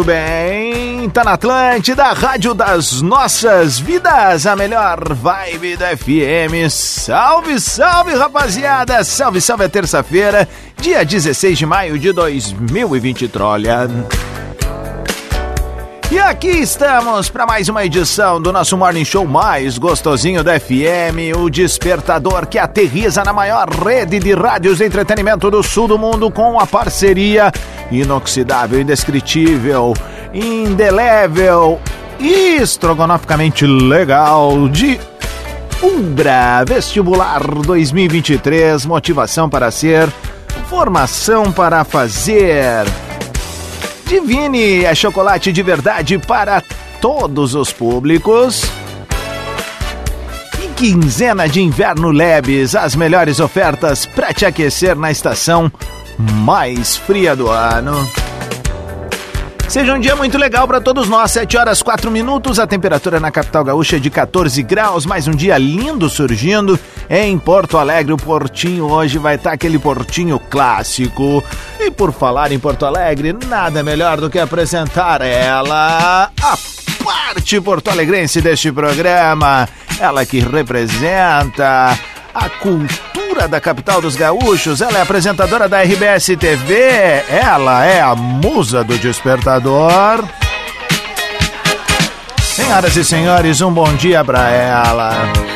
Muito bem, tá na Atlântida, Rádio das Nossas Vidas, a melhor vibe da FM. Salve, salve, rapaziada! Salve, salve, é terça-feira, dia 16 de maio de 2020, trolha. E aqui estamos para mais uma edição do nosso Morning Show mais gostosinho da FM, o despertador que aterriza na maior rede de rádios de entretenimento do sul do mundo com a parceria inoxidável, indescritível, indelével e estrogonoficamente legal de Umbra Vestibular 2023, motivação para ser, formação para fazer. Divine é chocolate de verdade para todos os públicos. E quinzena de inverno Lebes, as melhores ofertas para te aquecer na estação mais fria do ano. Seja um dia muito legal para todos nós. 7 horas 4 minutos, a temperatura na capital gaúcha é de 14 graus. Mais um dia lindo surgindo em Porto Alegre. O Portinho hoje vai estar tá aquele Portinho clássico. E por falar em Porto Alegre, nada melhor do que apresentar ela, a parte porto-alegrense deste programa. Ela que representa a cultura da capital dos gaúchos. Ela é apresentadora da RBS TV. Ela é a musa do despertador. Senhoras e senhores, um bom dia para ela.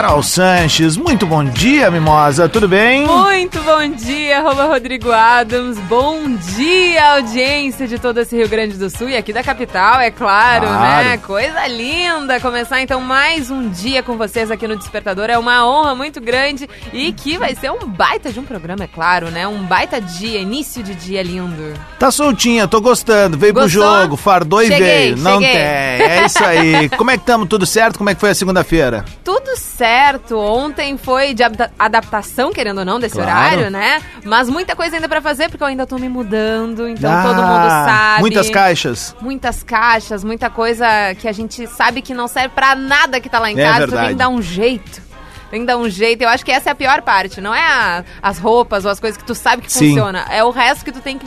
Carol Sanches, muito bom dia, Mimosa, tudo bem? Muito bom dia, arroba Rodrigo Adams, bom dia, audiência de todo esse Rio Grande do Sul e aqui da capital, é claro, claro, né? Coisa linda começar então mais um dia com vocês aqui no Despertador, é uma honra muito grande e que vai ser um baita de um programa, é claro, né? Um baita dia, início de dia lindo. Tá soltinha, tô gostando, veio Gostou? pro jogo, fardou cheguei, e veio, cheguei. não tem, é isso aí. Como é que estamos, tudo certo? Como é que foi a segunda-feira? Tudo certo certo. Ontem foi de adaptação, querendo ou não, desse claro. horário, né? Mas muita coisa ainda para fazer, porque eu ainda tô me mudando, então ah, todo mundo sabe. Muitas caixas. Muitas caixas, muita coisa que a gente sabe que não serve para nada que tá lá em é casa. Verdade. tem que dar um jeito. Tem que dar um jeito. Eu acho que essa é a pior parte. Não é a, as roupas ou as coisas que tu sabe que Sim. funciona. É o resto que tu tem que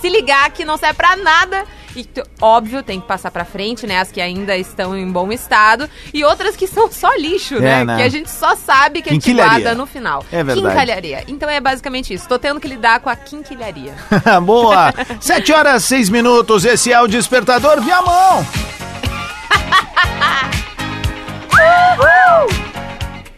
se ligar que não serve pra nada e óbvio tem que passar para frente, né? As que ainda estão em bom estado e outras que são só lixo, é, né? né? Que a gente só sabe que a gente guarda no final. É verdade. Quincalharia. Então é basicamente isso. Tô tendo que lidar com a quinquilharia. Boa! Sete horas, seis minutos. Esse é o Despertador Via Mão.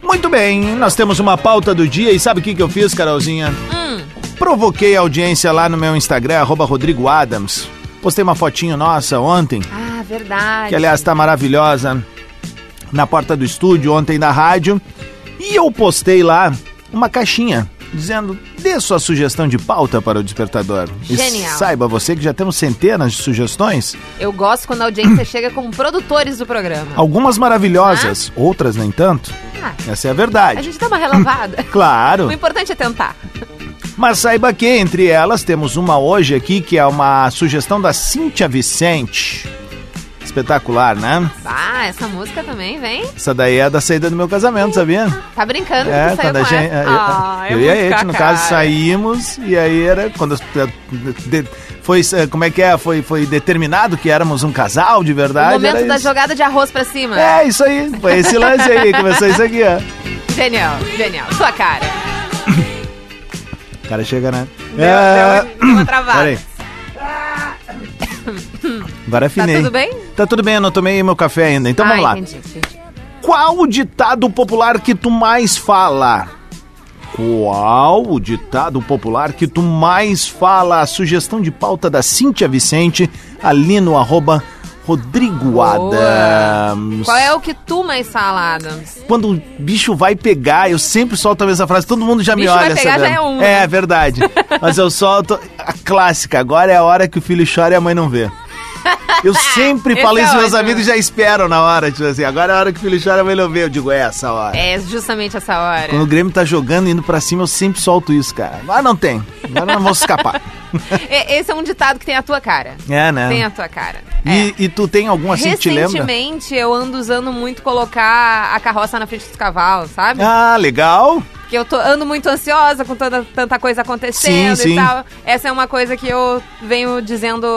Muito bem, nós temos uma pauta do dia e sabe o que, que eu fiz, Carolzinha? Hum. Provoquei a audiência lá no meu Instagram, arroba Rodrigo Adams. Postei uma fotinho nossa ontem. Ah, verdade. Que aliás está maravilhosa na porta do estúdio, ontem da rádio. E eu postei lá uma caixinha dizendo: dê sua sugestão de pauta para o despertador. Genial. E saiba você que já temos centenas de sugestões. Eu gosto quando a audiência chega com produtores do programa. Algumas maravilhosas, ah? outras nem tanto. Ah, Essa é a verdade. A gente dá uma relavada. claro. O importante é tentar. Mas saiba que entre elas temos uma hoje aqui que é uma sugestão da Cíntia Vicente. Espetacular, né? Ah, essa música também vem. Essa daí é da saída do meu casamento, sabia? Tá brincando é, quando a gente, eu, ah, eu, eu e a Eti, no caso, saímos e aí era quando foi como é que é? Foi, foi determinado que éramos um casal de verdade. O momento da isso. jogada de arroz pra cima. É, isso aí. Foi esse lance aí, começou isso aqui, ó. Genial, genial. Sua cara cara chega, né? Deu, é... deu uma travada. Peraí. Agora afinei. Tá tudo bem? Tá tudo bem, eu não tomei meu café ainda. Então ah, vamos lá. Entendi, entendi. Qual o ditado popular que tu mais fala? Qual o ditado popular que tu mais fala? A sugestão de pauta da Cíntia Vicente, ali no arroba Rodrigo. Adams. Qual é o que tu mais fala, Adams? Quando o bicho vai pegar, eu sempre solto a mesma frase, todo mundo já bicho me olha. Vai pegar, já é um. É verdade. Mas eu solto a clássica, agora é a hora que o filho chora e a mãe não vê. Eu sempre falo é isso, meus amigos já esperam na hora, tipo assim, agora é a hora que o filho chora, vai ver. Eu digo, é essa hora. É justamente essa hora. Quando o Grêmio tá jogando, indo pra cima, eu sempre solto isso, cara. Agora não tem, agora não vou escapar. Esse é um ditado que tem a tua cara. É, né? Tem a tua cara. E, é. e tu tem algum assim que te lembra? Recentemente eu ando usando muito colocar a carroça na frente dos cavalos, sabe? Ah, legal. Porque eu tô, ando muito ansiosa com toda, tanta coisa acontecendo sim, sim. e tal. Essa é uma coisa que eu venho dizendo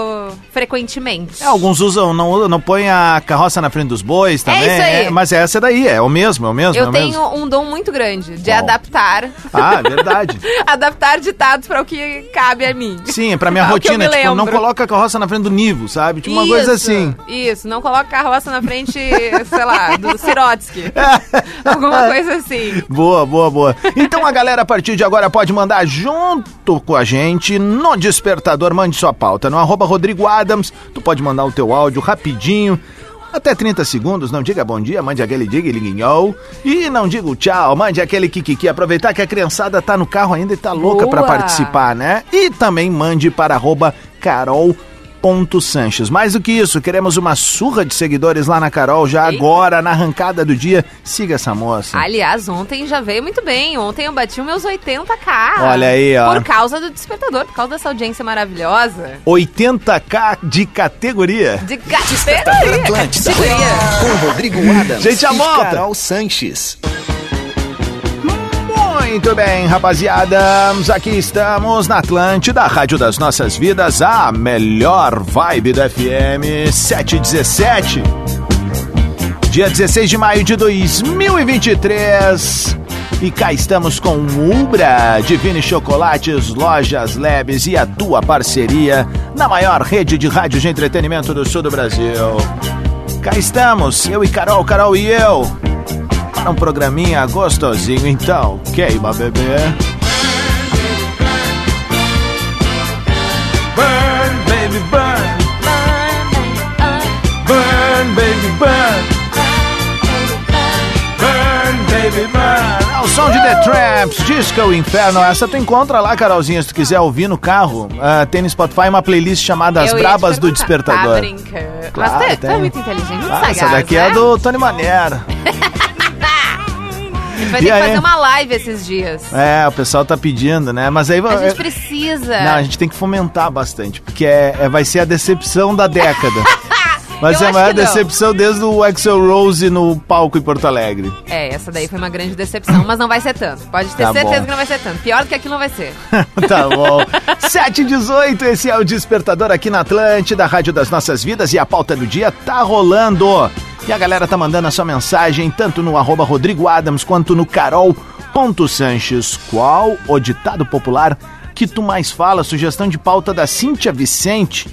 frequentemente. É, alguns usam, não, não põem a carroça na frente dos bois também. É isso aí. É, mas essa daí, é o mesmo, é o mesmo. Eu é tenho mesmo. um dom muito grande de Bom. adaptar. Ah, verdade. adaptar ditados para o que cabe a mim. Sim, é pra minha rotina. Tipo, não coloca a carroça na frente do Nivo, sabe? Tipo, uma isso, coisa assim. Isso, não coloca a carroça na frente, sei lá, do Sirotsky. Alguma coisa assim. Boa, boa, boa. Então a galera a partir de agora pode mandar junto com a gente no Despertador, mande sua pauta no arroba Rodrigo Adams, tu pode mandar o teu áudio rapidinho, até 30 segundos, não diga bom dia, mande aquele diga linguinhou. E não diga o tchau, mande aquele kikiki. Aproveitar que a criançada tá no carro ainda e tá louca para participar, né? E também mande para arroba Carol Sanches. Mais do que isso, queremos uma surra de seguidores lá na Carol, já Eita. agora, na arrancada do dia. Siga essa moça. Aliás, ontem já veio muito bem. Ontem eu bati os meus 80k. Olha aí, ó. Por causa do despertador, por causa dessa audiência maravilhosa. 80k de categoria. De categoria. categoria. Com Rodrigo Adams. Gente, a volta. Carol Sanches. Muito bem, rapaziada. Aqui estamos na Atlântida, Rádio das Nossas Vidas, a melhor vibe da FM 717. Dia 16 de maio de 2023. E cá estamos com Ubra, Divine Chocolates, Lojas Leves e a tua parceria na maior rede de rádio de entretenimento do sul do Brasil. Cá estamos, eu e Carol, Carol e eu para um programinha gostosinho, então queima, bebê. Burn, baby, burn. Burn, baby, burn. Burn, baby, burn. É o som de The Tramps, Disco Inferno. Essa tu encontra lá, Carolzinha, se tu quiser ouvir no carro. Uh, tem no Spotify uma playlist chamada As Brabas do Despertador. Tá brincando. Claro, Mas tu, é, tu é muito inteligente, ah, Essa daqui é né? é do Tony Manera. A gente vai ter que fazer uma live esses dias. É, o pessoal tá pedindo, né? Mas aí... A gente precisa. Não, a gente tem que fomentar bastante, porque é, é vai ser a decepção da década. Mas é a maior decepção desde o Axel Rose no palco em Porto Alegre. É, essa daí foi uma grande decepção, mas não vai ser tanto. Pode ter tá certeza bom. que não vai ser tanto. Pior do que aquilo não vai ser. tá bom. 7 18 esse é o Despertador aqui na Atlântida, Rádio das Nossas Vidas, e a pauta do dia tá rolando. E a galera tá mandando a sua mensagem tanto no arroba Rodrigo Adams quanto no Carol.Sanches. Qual o ditado popular que tu mais fala? Sugestão de pauta da Cíntia Vicente.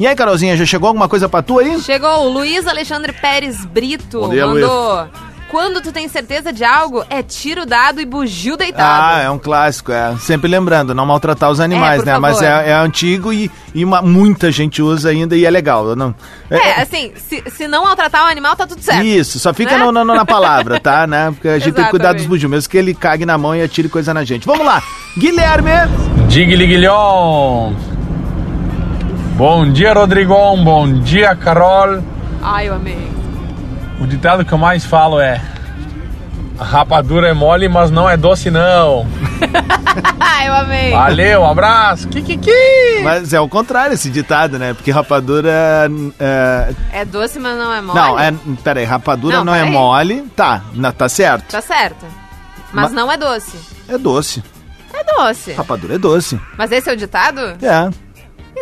E aí, Carolzinha, já chegou alguma coisa pra tu aí? Chegou, o Luiz Alexandre Pérez Brito dia, mandou. Luiz. Quando tu tem certeza de algo, é tiro dado e bugio deitado. Ah, é um clássico, é. Sempre lembrando, não maltratar os animais, é, né? Favor. Mas é, é, antigo e, e uma, muita gente usa ainda e é legal. Não, é, é, assim, se, se não maltratar o animal, tá tudo certo. Isso, só fica né? no, no, na palavra, tá? Né? Porque a gente tem que cuidar dos bugios, mesmo que ele cague na mão e atire coisa na gente. Vamos lá, Guilherme! Digliguilhon! Bom dia, Rodrigão. Bom dia, Carol. Ai, eu amei. O ditado que eu mais falo é: a rapadura é mole, mas não é doce, não. eu amei. Valeu, um abraço. Kikiki. Mas é o contrário esse ditado, né? Porque rapadura. É, é doce, mas não é mole? Não, é. Peraí, rapadura não, não é mole. Tá, não, tá certo. Tá certo. Mas, mas não é doce. É doce. É doce. Rapadura é doce. Mas esse é o ditado? É.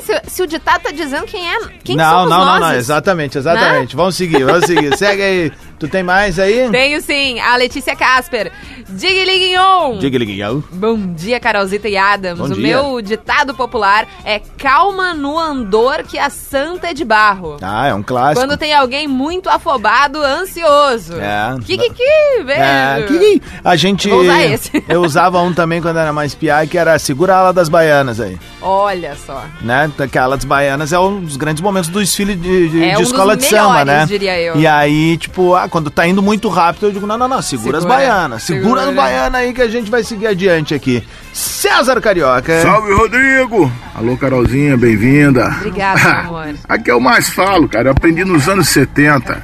Se, se, o ditado tá dizendo quem é, quem não, somos não, nós? Não, não, exatamente, exatamente. Né? Vamos seguir, vamos seguir. Segue aí. Tu tem mais aí? Tenho sim. A Letícia Casper. Digliguinhon. Digliguinhon. Bom dia, Carolzita e Adams. Bom o dia. meu ditado popular é calma no andor que a santa é de barro. Ah, é um clássico. Quando tem alguém muito afobado, ansioso. É. Kikiki, velho. É, A gente... Vou usar esse. Eu usava um também quando era mais piá, que era segura a ala das baianas aí. Olha só. Né? Aquela das baianas é um dos grandes momentos do desfile de, de, é de um escola de melhores, samba, né? diria eu. E aí, tipo, ah, quando tá indo muito rápido, eu digo, não, não, não, segura, segura as baianas. Segura, segura as baianas aí que a gente vai seguir adiante aqui. César Carioca. Salve, Rodrigo. Alô, Carolzinha, bem-vinda. Obrigada, amor. Aqui eu mais falo, cara. Eu aprendi nos anos 70.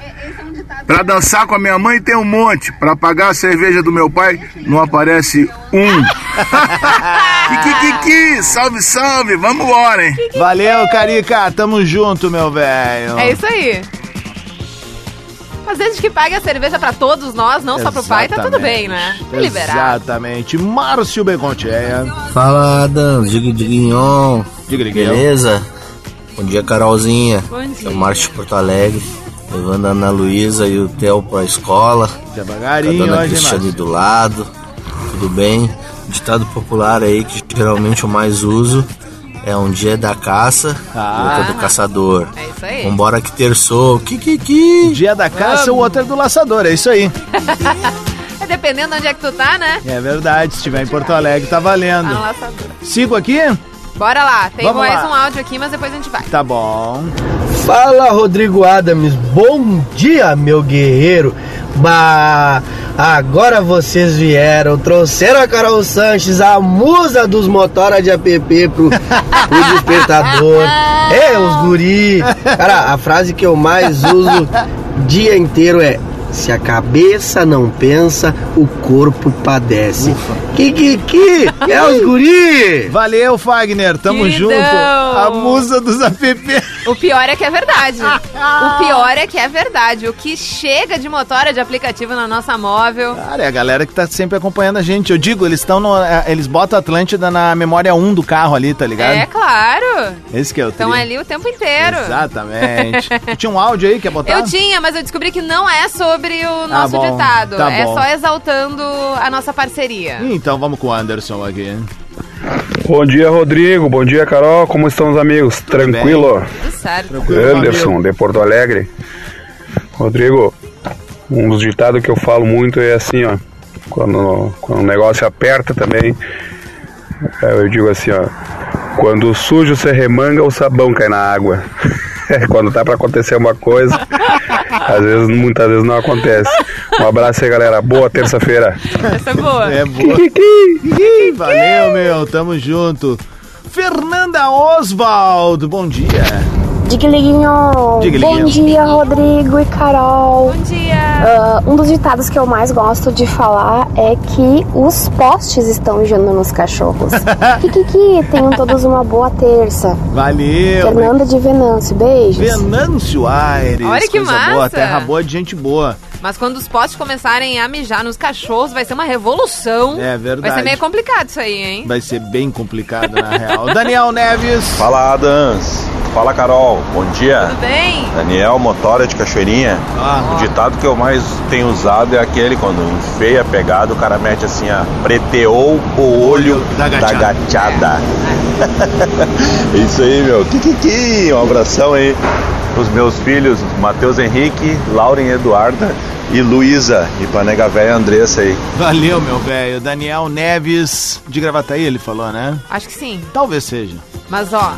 Pra dançar com a minha mãe tem um monte. Pra pagar a cerveja do meu pai, não aparece um. Kikikiki, salve, salve, vamos embora, hein? Valeu, Carica, tamo junto, meu velho. É isso aí. Às vezes que pague a cerveja pra todos nós, não Exatamente. só pro pai, tá tudo bem, né? Liberado. Exatamente. Márcio Beconteia. Fala, Adam. Diguinhon. Diga, Beleza? Bom dia, Carolzinha. Bom dia. É o Márcio de Porto Alegre levando a Ana Luísa e o Theo pra escola. Devagarinho, a dona Cristiane do lado. Tudo bem? Ditado popular aí que geralmente eu mais uso é um dia da caça ah, e outro é do caçador. É isso aí. Vambora que terçou. Kikiki. Dia da caça, o outro é do laçador. É isso aí. é dependendo de onde é que tu tá, né? É verdade. Se estiver em Porto Alegre, tá valendo. Tá no laçador. Sigo aqui? Bora lá. Tem Vamos mais lá. um áudio aqui, mas depois a gente vai. Tá bom. Fala, Rodrigo Adams. Bom dia, meu guerreiro. Bah, agora vocês vieram, trouxeram a Carol Sanches, a musa dos motora de app pro, pro despertador. É, os guri. Cara, a frase que eu mais uso dia inteiro é se a cabeça não pensa, o corpo padece. Que, que, que? É os guri! Valeu, Fagner. Tamo Queridão. junto. A musa dos app. O pior é que é verdade. o pior é que é verdade. O que chega de motora de aplicativo na nossa móvel. Cara, é a galera que tá sempre acompanhando a gente. Eu digo, eles estão no. É, eles botam a Atlântida na memória 1 do carro ali, tá ligado? É, claro. Esse que é o Estão ali o tempo inteiro. Exatamente. tinha um áudio aí que ia botar? Eu tinha, mas eu descobri que não é sobre o ah, nosso ah, bom, ditado. Tá é bom. só exaltando a nossa parceria. Então vamos com o Anderson aqui. Bom dia, Rodrigo. Bom dia, Carol. Como estão os amigos? Tudo Tranquilo? Bem. Tudo certo. Tranquilo, Anderson, de Porto Alegre. Rodrigo, um dos ditados que eu falo muito é assim, ó. Quando, quando o negócio aperta também, é, eu digo assim, ó. Quando o sujo se remanga, o sabão cai na água. quando tá para acontecer uma coisa, às vezes, muitas vezes não acontece. Um abraço aí, galera. Boa terça-feira. Essa é boa. É boa. Valeu, meu. Tamo junto. Fernanda Oswald, bom dia. Digliguinho. Bom dia, Rodrigo e Carol. Bom dia. Uh, um dos ditados que eu mais gosto de falar é que os postes estão mijando nos cachorros. Kikiki, tenham todos uma boa terça. Valeu. Fernanda de Venâncio, beijos. Venâncio Aires. Olha que coisa massa. boa, terra boa de gente boa. Mas quando os postes começarem a mijar nos cachorros, vai ser uma revolução. É verdade. Vai ser meio complicado isso aí, hein? Vai ser bem complicado, na real. Daniel Neves. Fala, Adams. Fala, Carol. Bom dia. Tudo bem? Daniel, motora de Cachoeirinha. Ah, o ditado que eu mais tenho usado é aquele quando feia pegada, o cara mete assim, a preteou o olho da gachada. Da gachada. É. isso aí, meu. Kikiki. Um abração aí os meus filhos, Matheus Henrique, Lauren Eduarda e Luísa, e pra nega velha Andressa aí. Valeu, meu velho. Daniel Neves, de Gravataí, ele falou, né? Acho que sim. Talvez seja. Mas, ó,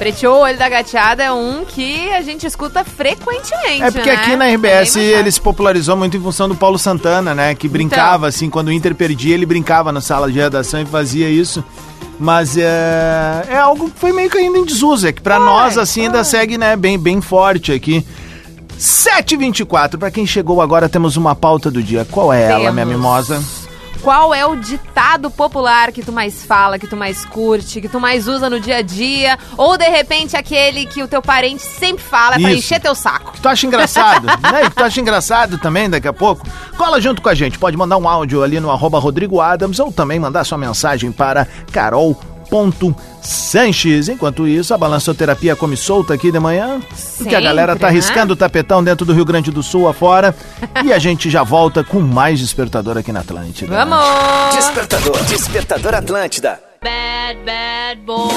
Preteou o olho da gateada é um que a gente escuta frequentemente. É porque né? aqui na RBS ele se popularizou muito em função do Paulo Santana, né? Que brincava, então. assim, quando o Inter perdia, ele brincava na sala de redação e fazia isso. Mas é, é algo que foi meio caindo em desuso. É que pra nós, assim, ainda segue, né, bem, bem forte aqui. 7h24, pra quem chegou agora, temos uma pauta do dia. Qual é temos. ela, minha mimosa? Qual é o ditado popular que tu mais fala, que tu mais curte, que tu mais usa no dia a dia? Ou de repente aquele que o teu parente sempre fala Isso. pra encher teu saco? Que tu acha engraçado, né? Que tu acha engraçado também daqui a pouco? Cola junto com a gente. Pode mandar um áudio ali no arroba Rodrigo Adams ou também mandar sua mensagem para Carol Sanches. Enquanto isso, a balançoterapia come solta aqui de manhã. Sempre, porque a galera tá né? riscando o tapetão dentro do Rio Grande do Sul afora. e a gente já volta com mais Despertador aqui na Atlântida. Vamos! Despertador, Despertador Atlântida. Bad, bad boy.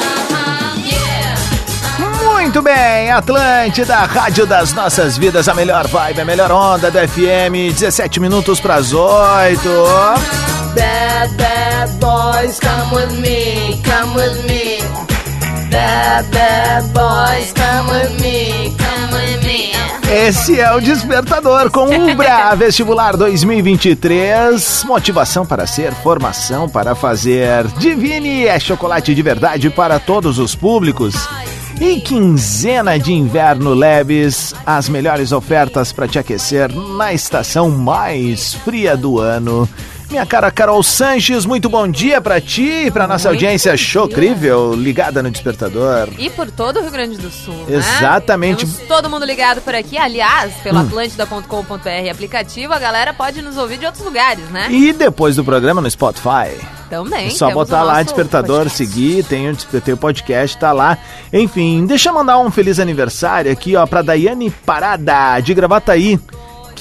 Muito bem, Atlântida, Rádio das Nossas Vidas, a melhor vibe, a melhor onda do FM, 17 minutos para as 8. Bad, bad boys, come with me, come with me. Bad, bad boys, come with me, come with me. Esse é o Despertador com Umbra Vestibular 2023. Motivação para ser, formação para fazer. Divine é chocolate de verdade para todos os públicos. E quinzena de inverno leves, as melhores ofertas para te aquecer na estação mais fria do ano. Minha cara Carol Sanches, muito bom dia para ti e para nossa muito audiência chocrível, ligada no Despertador. E por todo o Rio Grande do Sul, né? Exatamente. Temos todo mundo ligado por aqui. Aliás, pelo hum. atlântida.com.br aplicativo, a galera pode nos ouvir de outros lugares, né? E depois do programa no Spotify. Também. É só botar lá Despertador, podcast. seguir, tem o, tem o podcast, tá lá. Enfim, deixa eu mandar um feliz aniversário aqui, ó, pra Daiane Parada, de Gravataí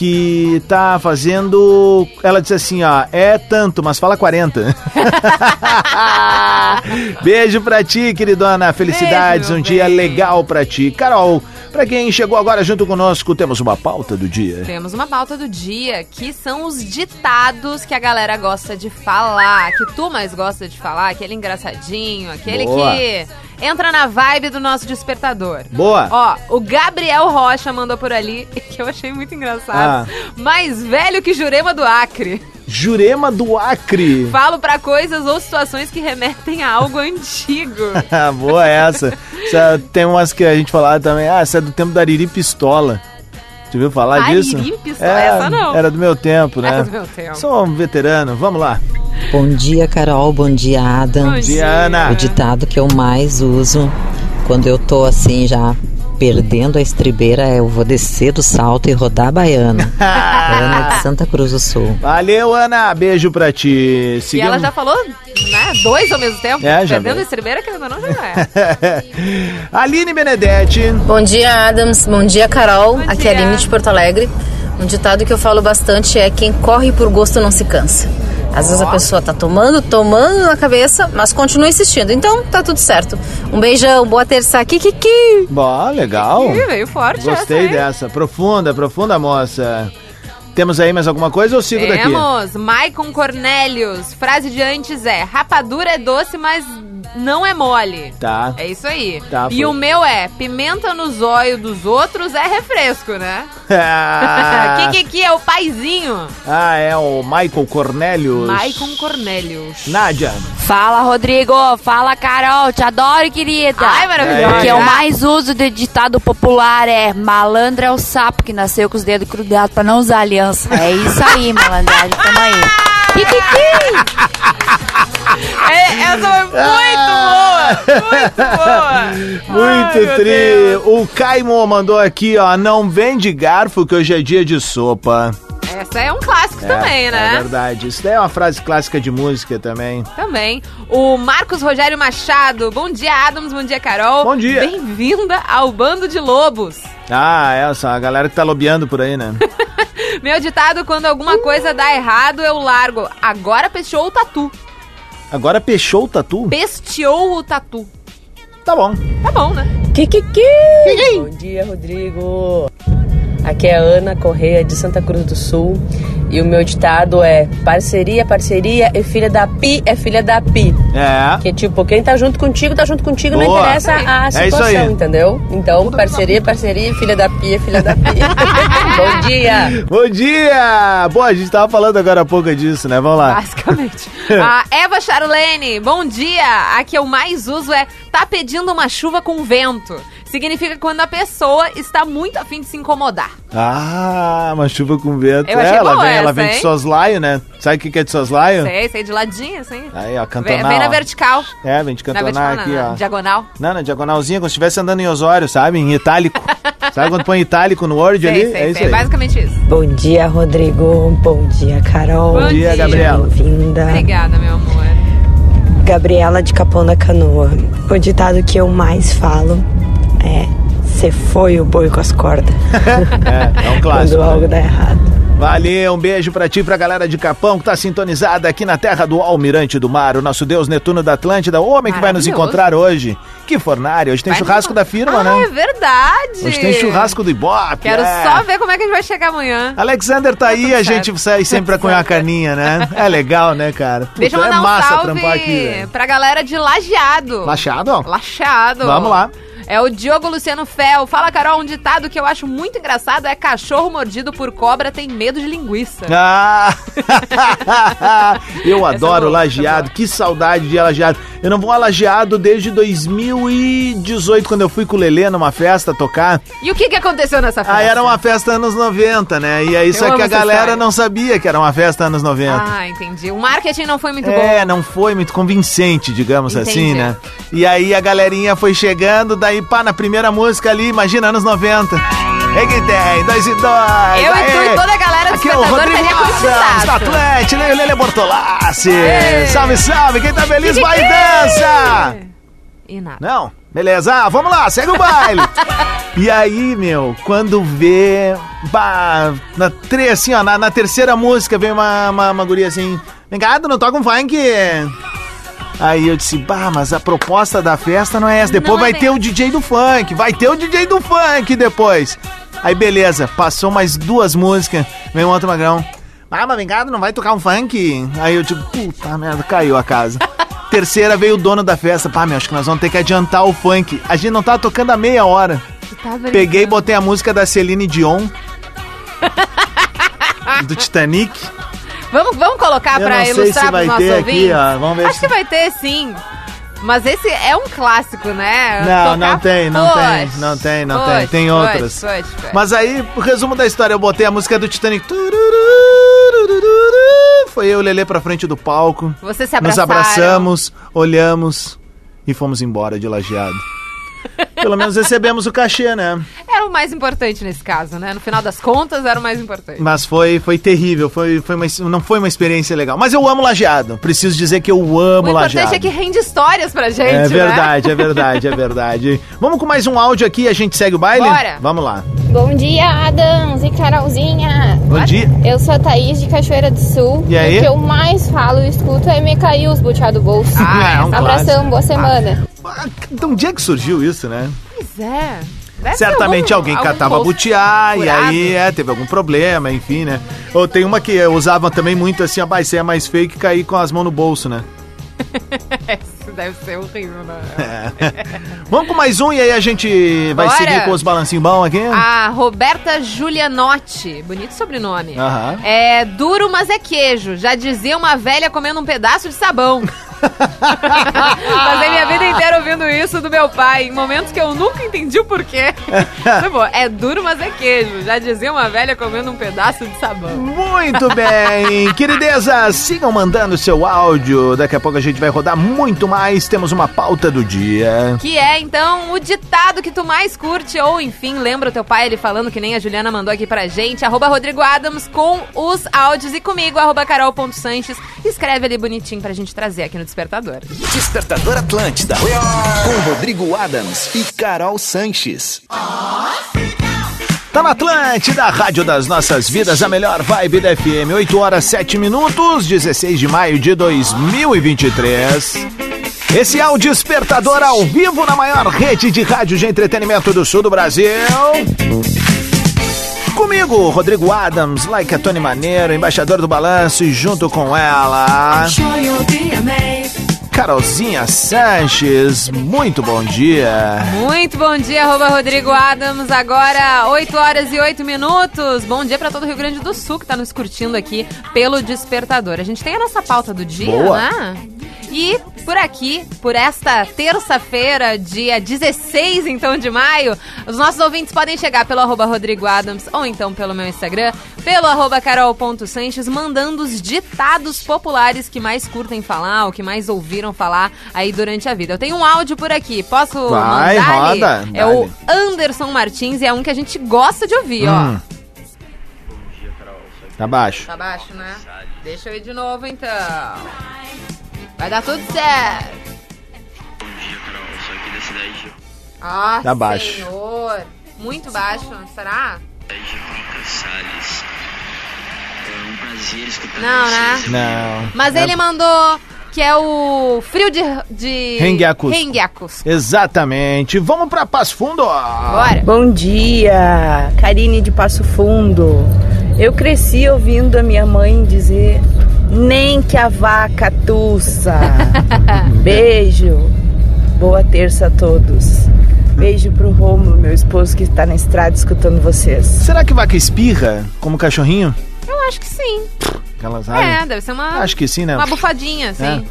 que tá fazendo. Ela disse assim, ó, é tanto, mas fala 40. Beijo pra ti, queridona. Felicidades, Beijo, um dia legal pra ti. Carol, pra quem chegou agora junto conosco, temos uma pauta do dia. Temos uma pauta do dia, que são os ditados que a galera gosta de falar, que tu mais gosta de falar, aquele engraçadinho, aquele Boa. que entra na vibe do nosso despertador. Boa. Ó, o Gabriel Rocha mandou por ali, que eu achei muito engraçado. Ah. Mais velho que Jurema do Acre. Jurema do Acre. Falo para coisas ou situações que remetem a algo antigo. Boa essa. Tem umas que a gente falava também. Ah, essa é do tempo da Ariri Pistola. Tu viu falar Ariri disso? Pistola? É, essa não. Era do meu tempo, né? Era do meu tempo. Sou um veterano. Vamos lá. Bom dia, Carol. Bom dia, Adam. Bom dia, Ana. O ditado que eu mais uso quando eu tô assim já perdendo a estribeira eu vou descer do salto e rodar a baiana. Ana de Santa Cruz do Sul. Valeu, Ana. Beijo pra ti. Seguimos... E ela já falou, né? Dois ao mesmo tempo. É, já perdendo a estribeira, que ainda não já é. Aline Benedetti. Bom dia, Adams. Bom dia, Carol. Bom Aqui dia. é a Aline de Porto Alegre. Um ditado que eu falo bastante é quem corre por gosto não se cansa. Às vezes a pessoa tá tomando, tomando na cabeça, mas continua insistindo. Então tá tudo certo. Um beijão, boa terça aqui, Kiki. Bom, legal. Ih, veio forte Gostei essa, dessa. Profunda, profunda moça. Temos aí mais alguma coisa ou sigo Temos. daqui? Temos. Maicon Cornélios. Frase de antes é: rapadura é doce, mas não é mole. Tá. É isso aí. Tá, e o meu é: pimenta no zóio dos outros é refresco, né? Ah. que, que que é o paizinho? Ah, é o Michael Cornélios. Maicon Cornélios. Nádia. Fala, Rodrigo. Fala, Carol. Te adoro, querida. Ai, maravilhoso. O que eu mais uso de ditado popular é malandro é o sapo que nasceu com os dedos crudados pra não usar aliança. É isso aí, malandragem. Tamo aí. É, essa foi muito boa! Muito boa! Muito Ai, tri! O Caimo mandou aqui, ó. Não vende garfo que hoje é dia de sopa. Essa é um clássico é, também, né? É verdade. Isso daí é uma frase clássica de música também. Também. O Marcos Rogério Machado. Bom dia, Adams. Bom dia, Carol. Bom dia. Bem-vinda ao Bando de Lobos. Ah, essa, a galera que tá lobeando por aí, né? Meu ditado, quando alguma coisa dá errado, eu largo. Agora pesteou o tatu. Agora peixou o tatu? Pesteou o tatu. Tá bom. Tá bom, né? Kikiki! Bom dia, Rodrigo. Aqui é a Ana Correia de Santa Cruz do Sul e o meu ditado é parceria, parceria e filha da pi é filha da pi. É. Que tipo, quem tá junto contigo, tá junto contigo, Boa. não interessa a situação, é entendeu? Então, parceria, parceria e filha da pi é filha da pi. Bom dia! Bom dia! Bom, a gente tava falando agora há pouco disso, né? Vamos lá. Basicamente. a Eva Charlene, bom dia! A que eu mais uso é tá pedindo uma chuva com vento significa quando a pessoa está muito afim de se incomodar. Ah, uma chuva com vento. Eu achei é, ela vem, essa, ela vem de soslaio, né? Sabe o que é de soslaio? Sei, sei, de ladinho, assim. Aí, ó, cantonal. Vem, vem na vertical. É, vem de cantonal na vertical, aqui, na, ó. Diagonal. Não, na diagonalzinha, como se estivesse andando em Osório, sabe? Em itálico. sabe quando põe itálico no Word sei, ali? Sei, é isso sei, aí. basicamente isso. Bom dia, Rodrigo. Bom dia, Carol. Bom, dia, Gabriela. Bem-vinda. Obrigada, meu amor. Gabriela de Capão da Canoa. O ditado que eu mais falo é você foi o boi com as cordas. é, é um clássico. Quando algo dá errado. Valeu, um beijo pra ti, pra galera de Capão que tá sintonizada aqui na terra do Almirante do Mar, o nosso Deus Netuno da Atlântida, o homem que vai nos encontrar hoje. Que fornário, hoje tem Vai churrasco no- da firma, ah, né? é verdade. Hoje tem churrasco do Ibope. Quero é. só ver como é que a gente vai chegar amanhã. Alexander tá aí, a gente sai sempre pra cunhar a carninha, né? É legal, né, cara? Puta, Deixa eu mandar é um massa salve trampar aqui, pra galera de Lajeado. Lacheado? Lacheado. Vamos lá. É o Diogo Luciano Fel. Fala, Carol, um ditado que eu acho muito engraçado é cachorro mordido por cobra tem medo de linguiça. Ah! eu é adoro boa, lajeado, que saudade de lajeado. Eu não vou a lajeado desde 2018, quando eu fui com o Lelê numa festa tocar. E o que, que aconteceu nessa festa? Aí era uma festa anos 90, né? E aí Eu só amo que a galera história. não sabia que era uma festa anos 90. Ah, entendi. O marketing não foi muito É, bom. não foi muito convincente, digamos Entendi. assim, né? E aí a galerinha foi chegando, daí pá, na primeira música ali, imagina, anos 90. É que tem, dois e dois. Eu e tu aê. e toda a galera do Aqui é o Rodrigo Adams, curtidaço. da Atlético, Lele Lele Bortolassi. Aê. Salve, salve, quem tá feliz vai e dança. E nada. Não? Beleza, ah, vamos lá, segue o baile. e aí, meu, quando vê. Bah, na, tre- assim, ó, na, na terceira música vem uma, uma, uma guria assim. Vem cá, tu não toca um funk? Aí eu disse, bah, mas a proposta da festa não é essa. Depois é vai ter o DJ do funk, vai ter o DJ do funk depois. Aí beleza, passou mais duas músicas, vem um outro magrão. Ah, mas tu não vai tocar um funk? Aí eu tipo, puta merda, caiu a casa. Terceira veio o dono da festa. Pá, meu, acho que nós vamos ter que adiantar o funk. A gente não tava tocando há meia hora. Tá. Peguei e botei a música da Celine Dion. do Titanic. Vamos, vamos colocar sei ilustrar vai pros nossos ter aqui, ouvintes? ó, vamos ver Acho que vai ter, sim. Mas esse é um clássico, né? Não, Tocar não tem, não tem, push, não tem, não push, tem. Tem push, outras. Mas aí, o resumo da história, eu botei a música do Titanic. Foi eu e o Lelê pra frente do palco. Vocês se Nos abraçamos, olhamos e fomos embora de lajeado. Pelo menos recebemos o cachê, né? Era o mais importante nesse caso, né? No final das contas, era o mais importante. Mas foi, foi terrível, foi, foi uma, não foi uma experiência legal. Mas eu amo lajeado. Preciso dizer que eu O amo importante lajeado. é que rende histórias pra gente, É né? verdade, é verdade, é verdade. Vamos com mais um áudio aqui e a gente segue o baile? Bora. Vamos lá. Bom dia, Adams e Carolzinha. Bom dia. Eu sou a Thaís de Cachoeira do Sul. E aí? O que eu mais falo e escuto é me caiu os buteados do bolso. Ah, é um Abração, clássico. boa semana. Então, onde é que surgiu isso, né? Pois é. Deve Certamente algum- alguém algum catava butiá e aí é, teve algum problema, enfim, né? Ou tem uma que usava também muito assim, isso aí é mais que cair com as mãos no bolso, né? Isso deve ser horrível, né? Vamos com mais um e aí a gente vai Bora. seguir com os balancinhos bons aqui? A Roberta Julianotti, bonito sobrenome. É duro, mas é queijo. Já dizia uma velha comendo um pedaço de sabão. Passei minha vida inteira ouvindo isso do meu pai, em momentos que eu nunca entendi o porquê. Tipo, é duro, mas é queijo. Já dizia uma velha comendo um pedaço de sabão. Muito bem, queridezas, sigam mandando seu áudio. Daqui a pouco a gente vai rodar muito mais. Temos uma pauta do dia. Que é, então, o ditado que tu mais curte, ou enfim, lembra o teu pai ele falando que nem a Juliana mandou aqui pra gente, arroba Rodrigo Adams com os áudios e comigo, arroba carol.sanches. Escreve ali bonitinho pra gente trazer aqui no Despertador. Despertador Atlântida. Com Rodrigo Adams e Carol Sanches. Tá na Atlântida, rádio das nossas vidas, a melhor vibe da FM. 8 horas 7 minutos, 16 de maio de 2023. Esse é o Despertador ao vivo na maior rede de rádio de entretenimento do sul do Brasil. Comigo, Rodrigo Adams, like a Tony Maneiro, embaixador do balanço, e junto com ela, Carolzinha Sanches. Muito bom dia. Muito bom dia, arroba Rodrigo Adams. Agora, 8 horas e 8 minutos. Bom dia pra todo o Rio Grande do Sul que tá nos curtindo aqui pelo Despertador. A gente tem a nossa pauta do dia, Boa. né? E por aqui, por esta terça-feira, dia 16, então, de maio, os nossos ouvintes podem chegar pelo arroba Rodrigo Adams ou então pelo meu Instagram, pelo arroba carol.sanches, mandando os ditados populares que mais curtem falar, ou que mais ouviram falar aí durante a vida. Eu tenho um áudio por aqui, posso Vai, mandar roda, É o. Anderson Martins e é um que a gente gosta de ouvir, Hum. ó. Tá baixo. Tá baixo, né? Deixa eu ir de novo, então. Vai dar tudo certo. Ah, Tá baixo. senhor. Muito baixo, será? Salles. Não, né? Não. Mas É- ele mandou que é o frio de... de... Renguiacus. Renguiacus. Exatamente. Vamos pra Passo Fundo. Bora. Bom dia, Karine de Passo Fundo. Eu cresci ouvindo a minha mãe dizer: nem que a vaca tussa. Beijo. Boa terça a todos. Beijo pro Romulo, meu esposo que está na estrada escutando vocês. Será que vaca espirra como cachorrinho? Eu acho que sim. Aquelas É, deve ser uma... Acho que sim, né? Uma bufadinha, assim.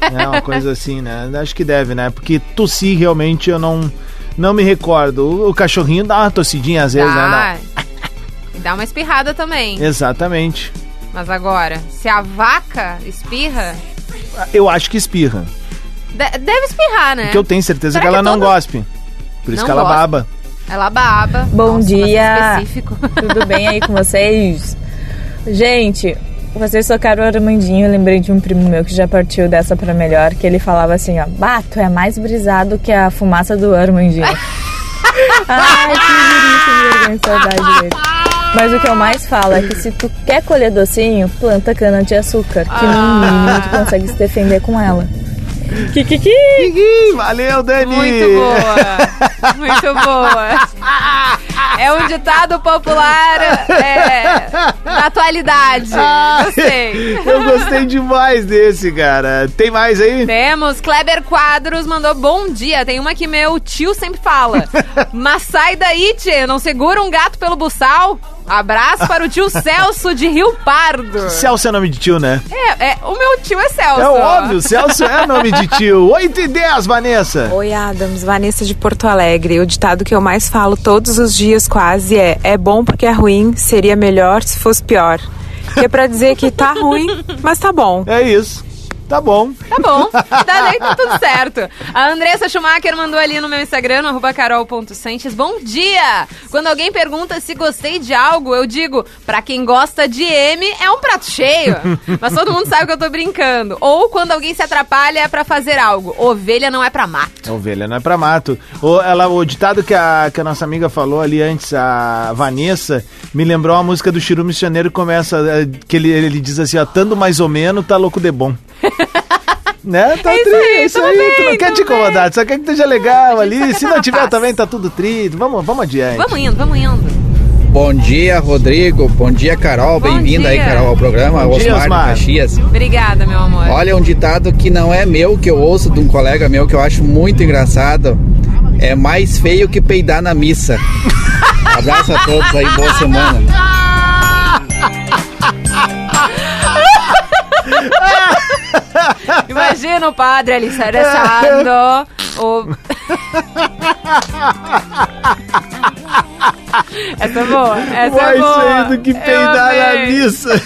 É uma coisa assim, né? Acho que deve, né? Porque tossir realmente eu não, não me recordo. O, o cachorrinho dá uma tossidinha às vezes, Dá. né? E dá uma espirrada também. Dá- Exatamente. Mas agora, se a vaca espirra, Eu acho que espirra. de- deve espirrar, né? Porque eu tenho certeza Será que ela que não toda- gospe. Por isso Não que ela gosta? baba. Ela baba. Bom Nossa, dia. Tudo bem aí com vocês? Gente, vocês tocaram o Armandinho. Eu lembrei de um primo meu que já partiu dessa pra melhor, que ele falava assim, ó, Bato, é mais brisado que a fumaça do Armandinho. Ai, que delícia, vergonha, saudade dele. Mas o que eu mais falo é que se tu quer colher docinho, planta cana de açúcar, que no mínimo tu consegue se defender com ela. Kikiki! Valeu, Dani! Muito boa. Muito boa. É um ditado popular é, da atualidade. Gostei. Eu gostei demais desse, cara. Tem mais aí? Temos, Kleber Quadros mandou bom dia. Tem uma que meu tio sempre fala. Mas sai daí, tchê, não segura um gato pelo buçal? Abraço para o tio Celso de Rio Pardo. Celso é nome de tio, né? É, é, o meu tio é Celso. É óbvio, Celso é nome de tio. 8 e 10, Vanessa. Oi, Adams, Vanessa de Porto Alegre. O ditado que eu mais falo todos os dias quase é: é bom porque é ruim, seria melhor se fosse pior. Que é pra dizer que tá ruim, mas tá bom. É isso. Tá bom. Tá bom. Daí tá tudo certo. A Andressa Schumacher mandou ali no meu Instagram, no arroba carol.sanches. Bom dia! Quando alguém pergunta se gostei de algo, eu digo, pra quem gosta de M, é um prato cheio. Mas todo mundo sabe que eu tô brincando. Ou quando alguém se atrapalha pra fazer algo. Ovelha não é pra mato. Ovelha não é pra mato. O, ela, o ditado que a, que a nossa amiga falou ali antes, a Vanessa, me lembrou a música do Chiru Missioneiro que começa, eh, que ele, ele diz assim, ó, tando mais ou menos, tá louco de bom. né? Tá É isso tri, aí, é isso aí. bem, tu não quer te incomodar, tu só quer que esteja legal ali. Se não na tiver paz. também, tá tudo trito. Vamos, vamos adiante. Vamos indo, vamos indo. Bom dia, Rodrigo. Bom dia, Carol. Bem-vinda aí, dia. Carol, ao programa. Bom dia, Osmar, Osmar. de Caxias. Obrigada, meu amor. Olha, um ditado que não é meu, que eu ouço de um colega meu, que eu acho muito engraçado. É mais feio que peidar na missa. Abraço a todos aí, boa semana. Imagina o padre ali rezando. o... Essa é boa, essa Mais é boa. que peidar na missa.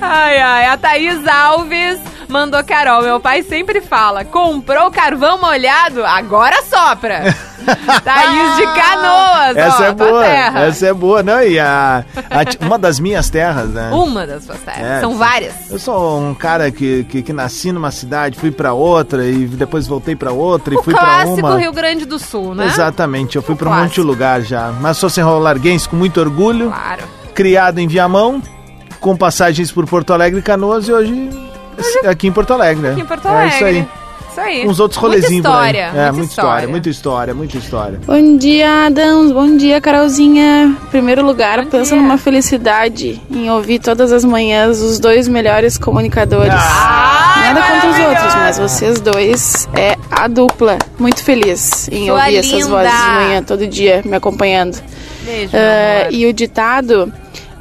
Ai, ai, a Thaís Alves mandou Carol. Meu pai sempre fala: comprou carvão molhado, agora sopra. Thaís de Canoas, Essa ó, é tua boa, terra. essa é boa, não? E a, a uma das minhas terras, né? Uma das suas terras. É, São várias. Eu sou um cara que, que, que nasci numa cidade, fui pra outra e depois voltei pra outra e O fui pra clássico uma. Rio Grande do Sul, né? Exatamente, eu fui pra um clássico. monte de lugar já. Mas sou serro-larguense com muito orgulho. Claro. Criado em Viamão, com passagens por Porto Alegre e Canoas e hoje aqui em Porto Alegre. né? Aqui em Porto É Alegre. isso aí. Isso aí. Uns outros Muita rolezinhos aí. história, É, muita muita história, história. muita história, muita história. Bom dia, Adams. Bom dia, Carolzinha. Em primeiro lugar, penso numa felicidade em ouvir todas as manhãs os dois melhores comunicadores. Nada contra os outros, mas vocês dois é a dupla. Muito feliz em Sua ouvir essas linda. vozes de manhã, todo dia, me acompanhando. Beijo, Ah, amor. e o ditado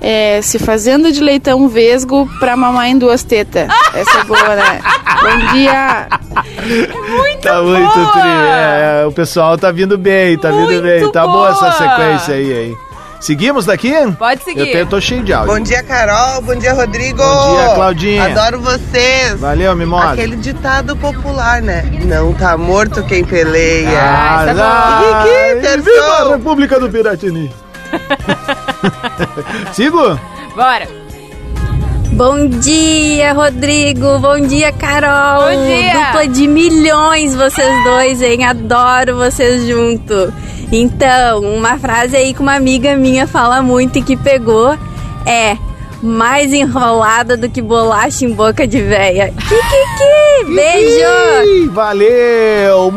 é se fazendo de leitão vesgo pra mamar em duas tetas. Essa é boa, né? Bom dia! Muito Tá muito tri. É, é, o pessoal tá vindo bem, tá vindo bem. Tá boa essa boa. sequência aí, aí. Seguimos daqui? Pode seguir. Eu, tenho, eu tô cheio de áudio. Bom dia, Carol. Bom dia, Rodrigo. Bom dia, Claudinha. Adoro vocês. Valeu, Mimosa. Aquele ditado popular, né? Não tá morto quem peleia. Ah, Essa é boa. ai, Kiki, viva a. República do Piratini. Sigo? Bora. Bom dia, Rodrigo. Bom dia, Carol. Bom dia. Dupla de milhões vocês dois, hein? Adoro vocês junto. Então, uma frase aí que uma amiga minha fala muito e que pegou é mais enrolada do que bolacha em boca de véia. Kikiki! Beijo! Valeu!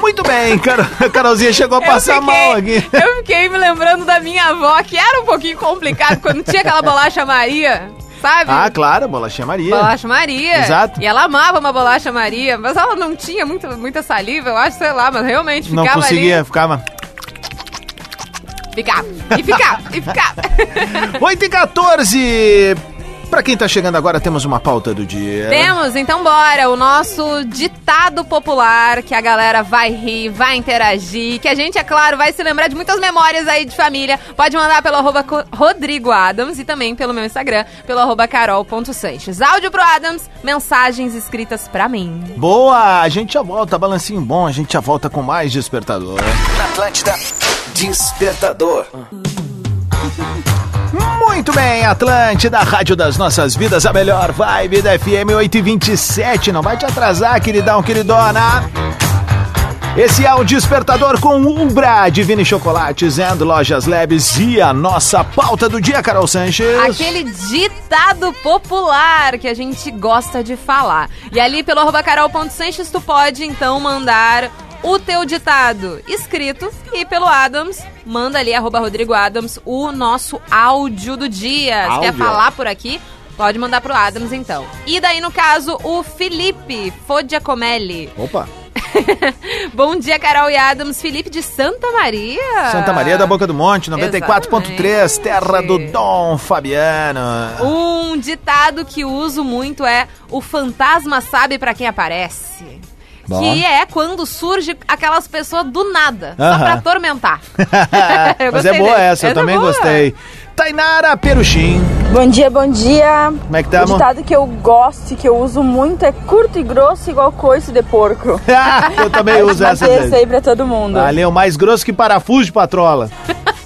Muito bem, Car Carolzinha chegou a passar fiquei, mal aqui. Eu fiquei me lembrando da minha avó, que era um pouquinho complicado quando tinha aquela bolacha Maria. Sabe? Ah, claro, bolacha Maria. Bolacha Maria. Exato. E ela amava uma bolacha Maria, mas ela não tinha muito, muita saliva, eu acho, sei lá, mas realmente ficava Não conseguia, ali. ficava... Ficava, e ficava, e ficava. 8 e 14. Pra quem tá chegando agora, temos uma pauta do dia. Temos, então bora. O nosso ditado popular, que a galera vai rir, vai interagir, que a gente, é claro, vai se lembrar de muitas memórias aí de família. Pode mandar pelo arroba Rodrigo Adams e também pelo meu Instagram, pelo arroba carol.sanches. Áudio pro Adams, mensagens escritas pra mim. Boa! A gente já volta, balancinho bom, a gente já volta com mais Despertador. Na Atlântida, Despertador. Muito bem, Atlântida, Rádio das Nossas Vidas, a melhor vibe da FM 827. Não vai te atrasar, queridão, queridona. Esse é o Despertador com Umbra, Divine Chocolates and Lojas Labs e a nossa pauta do dia, Carol Sanches. Aquele ditado popular que a gente gosta de falar. E ali pelo arroba carol.sanches tu pode então mandar o teu ditado escrito e pelo Adams, manda ali, arroba Rodrigo Adams, o nosso áudio do dia. Se quer falar por aqui, pode mandar pro Adams então. E daí, no caso, o Felipe Fodiacomelli. Opa! Bom dia, Carol e Adams. Felipe de Santa Maria. Santa Maria da Boca do Monte, 94.3, terra do Dom Fabiano. Um ditado que uso muito é: o fantasma sabe para quem aparece. Bom. Que é quando surge aquelas pessoas do nada, uh -huh. só pra atormentar. Mas é boa dele. essa, eu também boa. gostei. Tainara Peruchim. Bom dia, bom dia. Como é que tá, O ditado que eu gosto e que eu uso muito é curto e grosso igual coice de porco. eu também uso essa. Esse aí pra todo mundo. Valeu, mais grosso que parafuso de patrola.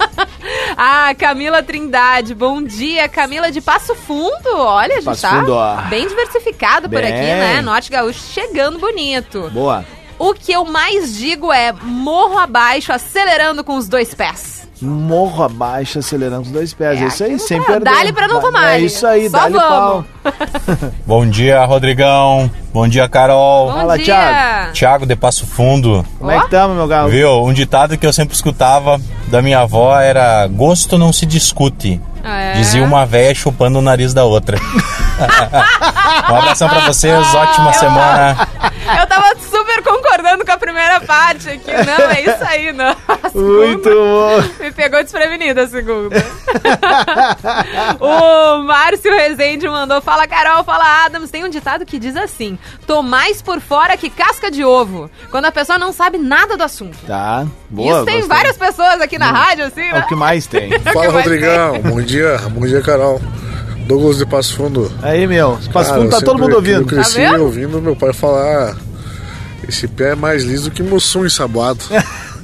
Ah, Camila Trindade, bom dia. Camila de Passo Fundo, olha, a gente Passo tá Fundo, ó. bem diversificado por Bem. aqui, né? Norte Gaúcho chegando bonito. Boa. O que eu mais digo é morro abaixo, acelerando com os dois pés. Morro abaixo, acelerando os dois pés. É, isso aí, sem Ah, perder. Dá-lhe pra não tomar. É isso aí, dá-lhe pau. Bom dia, Rodrigão. Bom dia, Carol. Bom Fala, dia. Thiago. Thiago de Passo Fundo. Como é que tamo, meu galo? Viu? Um ditado que eu sempre escutava da minha avó era: gosto não se discute. É. Dizia uma véia chupando o nariz da outra. um abração pra vocês, ótima semana. Eu tava concordando com a primeira parte aqui. Não, é isso aí, não. Muito bom. Me pegou desprevenida a segunda. o Márcio Rezende mandou: Fala Carol, fala Adams. Tem um ditado que diz assim: Tô mais por fora que casca de ovo. Quando a pessoa não sabe nada do assunto. Tá, boa. Isso tem gostei. várias pessoas aqui na rádio, assim, É né? o que mais tem. Fala, Rodrigão. Bom dia. Bom dia, Carol. Douglas de Passo Fundo. Aí, meu. Passo Cara, Fundo tá todo mundo ouvindo. Eu cresci Tá ouvindo meu pai falar. Esse pé é mais liso que mussum ensaboado.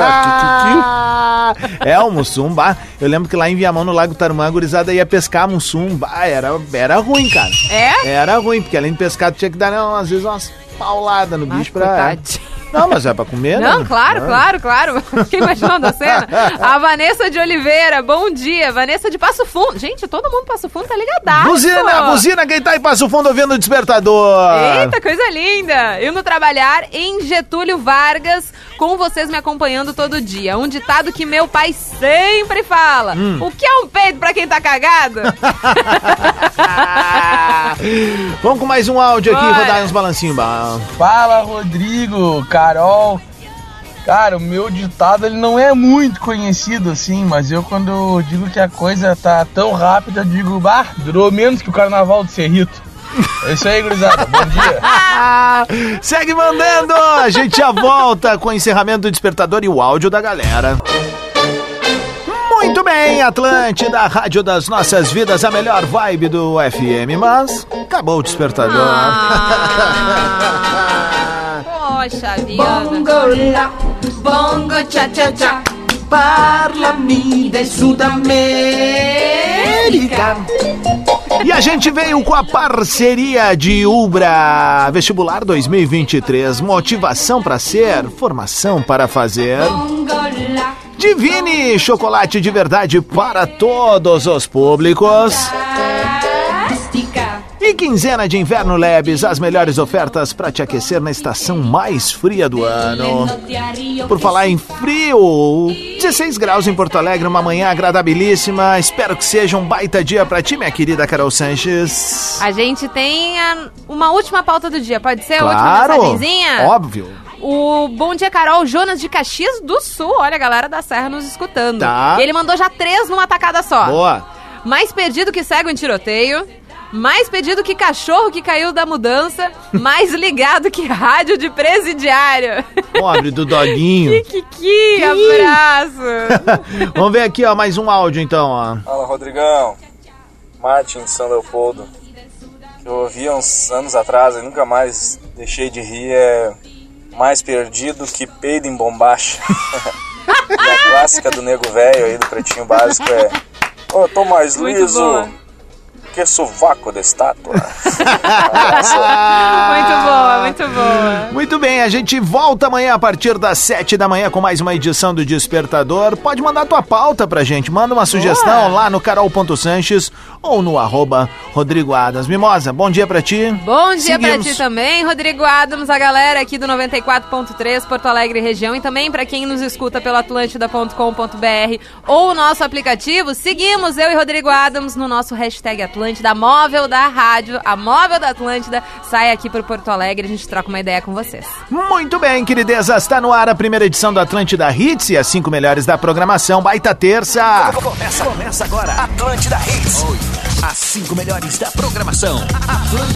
Ah, é, o Mussum, bah. Eu lembro que lá em Viamão, no Lago Tarumã, a gurizada ia pescar Mussum, bah, era, era ruim, cara. É? Era ruim, porque além de pescar, tu tinha que dar, não, às vezes, umas pauladas no bicho pra... coitadinho. Não, mas é pra comer, Não, né? claro, Ah. claro, claro. Fiquei imaginando a cena. A Vanessa de Oliveira, bom dia. Vanessa de Passo Fundo. Gente, todo mundo Passo Fundo tá ligadaço. Buzina, buzina, quem tá em Passo Fundo ouvindo o despertador. Eita, coisa linda! Indo trabalhar em Getúlio Vargas, com vocês me acompanhando todo dia. Um ditado que meu pai sempre fala. Hum. O que é um peito pra quem tá cagado? Vamos com mais um áudio aqui, Bora. rodar uns balancinhos. Fala, Rodrigo, Carol. Cara, o meu ditado ele não é muito conhecido assim, mas eu quando digo que a coisa tá tão rápida, eu digo, bah, durou menos que o carnaval do Cerrito. É isso aí, gurizada. Bom dia. Segue mandando! A gente já volta com o encerramento do despertador e o áudio da galera. Muito bem, Atlântida, a rádio das nossas vidas, a melhor vibe do FM, mas acabou o despertador. Poxa vida. la, bongo cha cha cha, parlami del Sud America. E a gente veio com a parceria de Ubra Vestibular 2023. Motivação para ser, formação para fazer. Divine chocolate de verdade para todos os públicos. E quinzena de inverno Lebes, as melhores ofertas para te aquecer na estação mais fria do ano. Por falar em frio, 16 graus em Porto Alegre, uma manhã agradabilíssima. Espero que seja um baita dia para ti, minha querida Carol Sanches. A gente tem a, uma última pauta do dia, pode ser? Claro, a última mensagenzinha? Óbvio. O Bom Dia Carol Jonas de Caxias do Sul. Olha a galera da Serra nos escutando. Tá. E ele mandou já três numa tacada só. Boa. Mais perdido que cego em tiroteio. Mais pedido que cachorro que caiu da mudança. Mais ligado que rádio de presidiário. Pobre do doguinho. Kikiki, abraço. Vamos ver aqui, ó, mais um áudio então, ó. Fala, Rodrigão. Martin de São Leopoldo. Que eu ouvi uns anos atrás e nunca mais deixei de rir é mais perdido que peido em bombacha. e a clássica do nego velho aí do pretinho básico é Ô, eu tô mais Muito liso boa. Que sovaco de estátua. muito boa, muito boa. Muito bem, a gente volta amanhã a partir das 7 da manhã com mais uma edição do Despertador. Pode mandar tua pauta pra gente, manda uma sugestão lá no carol.sanches ou no arroba Rodrigo Adams. Mimosa, bom dia pra ti. Bom dia pra Seguimos. ti também, Rodrigo Adams, a galera aqui do 94.3 Porto Alegre região e também pra quem nos escuta pelo atlântida.com.br ou o nosso aplicativo. Seguimos eu e Rodrigo Adams no nosso hashtag Atlântida, móvel da rádio, a móvel da Atlântida. Sai aqui pro Porto Alegre, a gente troca uma ideia com vocês. Muito bem, queridezas, está no ar a primeira edição do Atlântida Hits e as cinco melhores da programação. Baita terça. Começa, começa agora. Atlântida Hits. As cinco melhores da programação. Atlântida.